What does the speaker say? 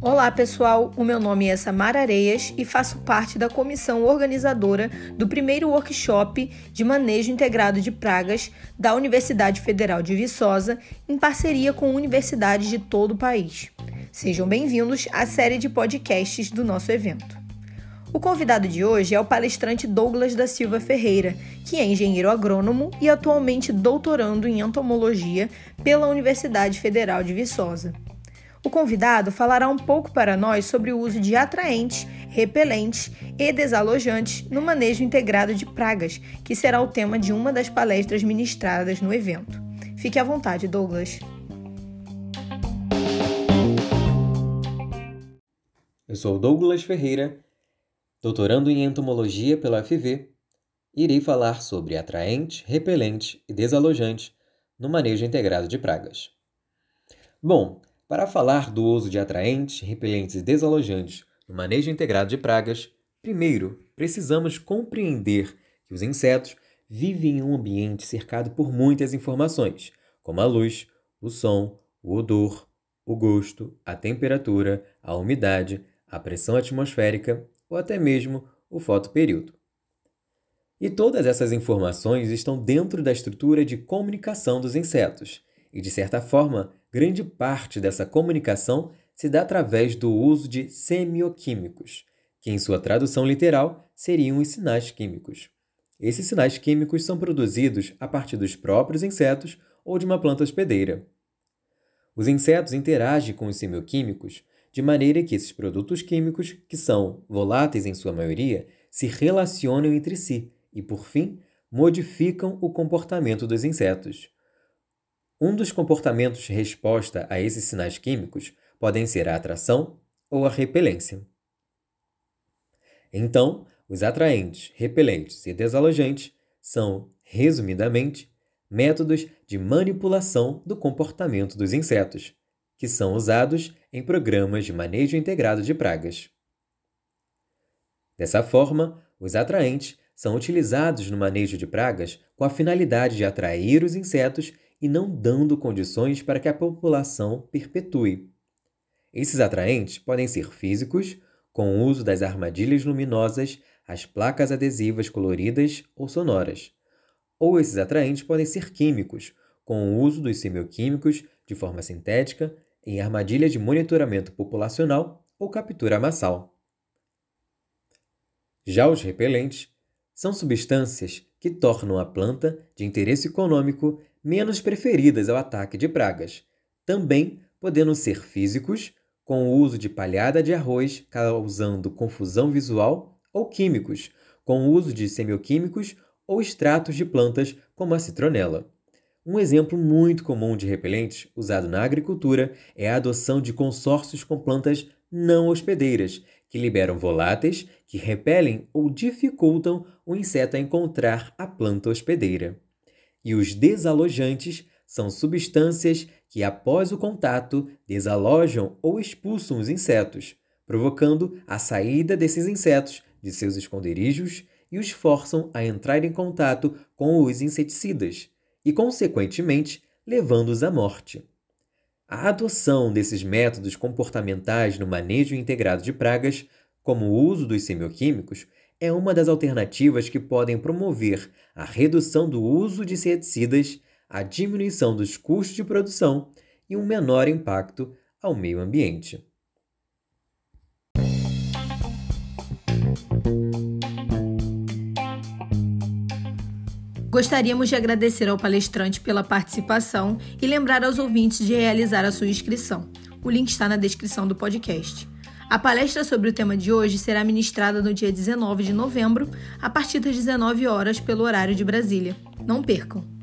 Olá pessoal, o meu nome é Samara Areias e faço parte da comissão organizadora do primeiro workshop de manejo integrado de pragas da Universidade Federal de Viçosa, em parceria com universidades de todo o país. Sejam bem-vindos à série de podcasts do nosso evento. O convidado de hoje é o palestrante Douglas da Silva Ferreira, que é engenheiro agrônomo e atualmente doutorando em entomologia pela Universidade Federal de Viçosa. O convidado falará um pouco para nós sobre o uso de atraentes, repelentes e desalojantes no manejo integrado de pragas, que será o tema de uma das palestras ministradas no evento. Fique à vontade, Douglas. Eu sou Douglas Ferreira, doutorando em entomologia pela UFV. Irei falar sobre atraente, repelente e desalojante no manejo integrado de pragas. Bom, para falar do uso de atraentes, repelentes e desalojantes no manejo integrado de pragas, primeiro precisamos compreender que os insetos vivem em um ambiente cercado por muitas informações, como a luz, o som, o odor, o gosto, a temperatura, a umidade, a pressão atmosférica ou até mesmo o fotoperíodo. E todas essas informações estão dentro da estrutura de comunicação dos insetos, e de certa forma Grande parte dessa comunicação se dá através do uso de semioquímicos, que em sua tradução literal seriam os sinais químicos. Esses sinais químicos são produzidos a partir dos próprios insetos ou de uma planta hospedeira. Os insetos interagem com os semioquímicos de maneira que esses produtos químicos, que são voláteis em sua maioria, se relacionam entre si e, por fim, modificam o comportamento dos insetos. Um dos comportamentos resposta a esses sinais químicos podem ser a atração ou a repelência. Então, os atraentes, repelentes e desalojantes são, resumidamente, métodos de manipulação do comportamento dos insetos, que são usados em programas de manejo integrado de pragas. Dessa forma, os atraentes são utilizados no manejo de pragas com a finalidade de atrair os insetos e não dando condições para que a população perpetue. Esses atraentes podem ser físicos, com o uso das armadilhas luminosas, as placas adesivas coloridas ou sonoras. Ou esses atraentes podem ser químicos, com o uso dos semioquímicos de forma sintética em armadilhas de monitoramento populacional ou captura massal. Já os repelentes são substâncias que tornam a planta de interesse econômico menos preferidas ao ataque de pragas, também podendo ser físicos, com o uso de palhada de arroz causando confusão visual, ou químicos, com o uso de semioquímicos ou extratos de plantas como a citronela. Um exemplo muito comum de repelentes usado na agricultura é a adoção de consórcios com plantas não hospedeiras, que liberam voláteis que repelem ou dificultam o inseto a encontrar a planta hospedeira. E os desalojantes são substâncias que, após o contato, desalojam ou expulsam os insetos, provocando a saída desses insetos de seus esconderijos e os forçam a entrar em contato com os inseticidas e, consequentemente, levando-os à morte. A adoção desses métodos comportamentais no manejo integrado de pragas, como o uso dos semioquímicos, é uma das alternativas que podem promover a redução do uso de inseticidas, a diminuição dos custos de produção e um menor impacto ao meio ambiente. Gostaríamos de agradecer ao palestrante pela participação e lembrar aos ouvintes de realizar a sua inscrição. O link está na descrição do podcast. A palestra sobre o tema de hoje será ministrada no dia 19 de novembro, a partir das 19 horas, pelo horário de Brasília. Não percam!